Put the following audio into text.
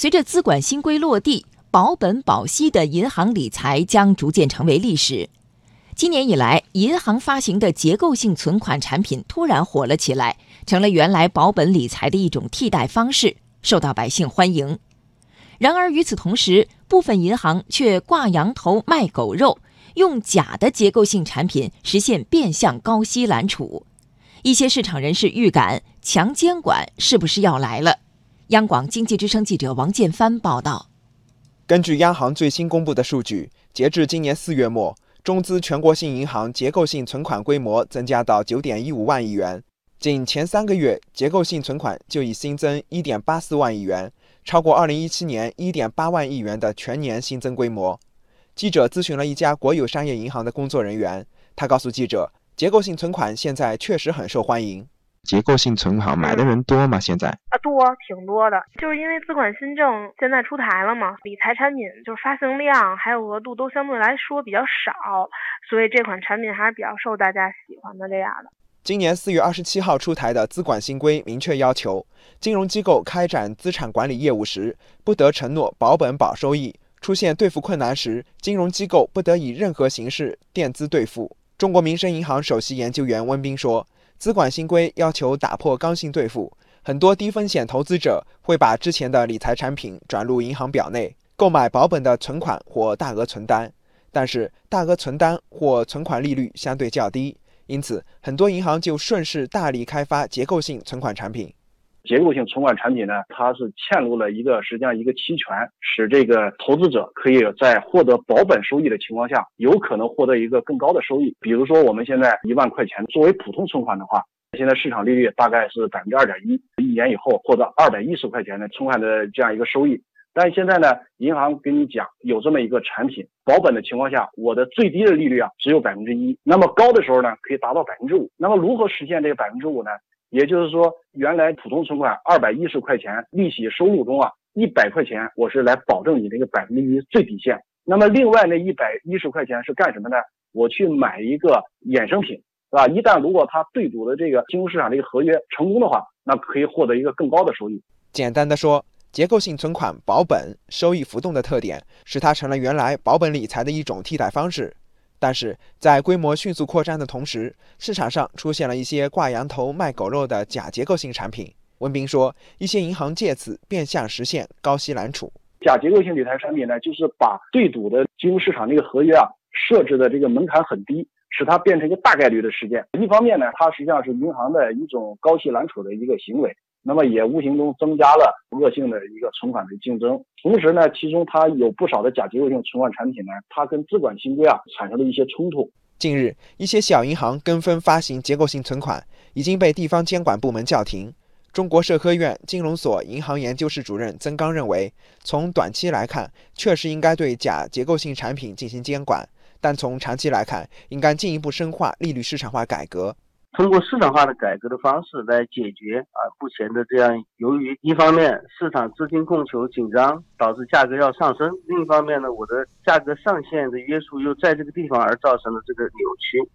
随着资管新规落地，保本保息的银行理财将逐渐成为历史。今年以来，银行发行的结构性存款产品突然火了起来，成了原来保本理财的一种替代方式，受到百姓欢迎。然而与此同时，部分银行却挂羊头卖狗肉，用假的结构性产品实现变相高息揽储。一些市场人士预感，强监管是不是要来了？央广经济之声记者王建帆报道。根据央行最新公布的数据，截至今年四月末。中资全国性银行结构性存款规模增加到九点一五万亿元，仅前三个月结构性存款就已新增一点八四万亿元，超过二零一七年一点八万亿元的全年新增规模。记者咨询了一家国有商业银行的工作人员，他告诉记者，结构性存款现在确实很受欢迎。结构性存款买的人多吗？现在啊，多，挺多的。就是因为资管新政现在出台了嘛，理财产品就是发行量还有额度都相对来说比较少，所以这款产品还是比较受大家喜欢的这样的。今年四月二十七号出台的资管新规明确要求，金融机构开展资产管理业务时，不得承诺保本保收益。出现兑付困难时，金融机构不得以任何形式垫资兑付。中国民生银行首席研究员温彬说。资管新规要求打破刚性兑付，很多低风险投资者会把之前的理财产品转入银行表内购买保本的存款或大额存单，但是大额存单或存款利率相对较低，因此很多银行就顺势大力开发结构性存款产品。结构性存款产品呢，它是嵌入了一个实际上一个期权，使这个投资者可以在获得保本收益的情况下，有可能获得一个更高的收益。比如说我们现在一万块钱作为普通存款的话，现在市场利率大概是百分之二点一，一年以后获得二百一十块钱的存款的这样一个收益。但现在呢，银行跟你讲有这么一个产品，保本的情况下，我的最低的利率啊只有百分之一，那么高的时候呢可以达到百分之五。那么如何实现这个百分之五呢？也就是说，原来普通存款二百一十块钱利息收入中啊，一百块钱我是来保证你这个百分之一最底线。那么另外那一百一十块钱是干什么呢？我去买一个衍生品，是吧？一旦如果它对赌的这个金融市场这个合约成功的话，那可以获得一个更高的收益。简单的说，结构性存款保本、收益浮动的特点，使它成了原来保本理财的一种替代方式。但是在规模迅速扩张的同时，市场上出现了一些挂羊头卖狗肉的假结构性产品。文斌说，一些银行借此变相实现高息揽储。假结构性理财产品呢，就是把对赌的金融市场这个合约啊设置的这个门槛很低，使它变成一个大概率的事件。一方面呢，它实际上是银行的一种高息揽储的一个行为。那么也无形中增加了恶性的一个存款的竞争，同时呢，其中它有不少的假结构性存款产品呢，它跟资管新规啊产生了一些冲突。近日，一些小银行跟风发行结构性存款，已经被地方监管部门叫停。中国社科院金融所银行研究室主任曾刚认为，从短期来看，确实应该对假结构性产品进行监管，但从长期来看，应该进一步深化利率市场化改革。通过市场化的改革的方式来解决啊目前的这样由于一方面市场资金供求紧张导致价格要上升，另一方面呢我的价格上限的约束又在这个地方而造成了这个扭曲。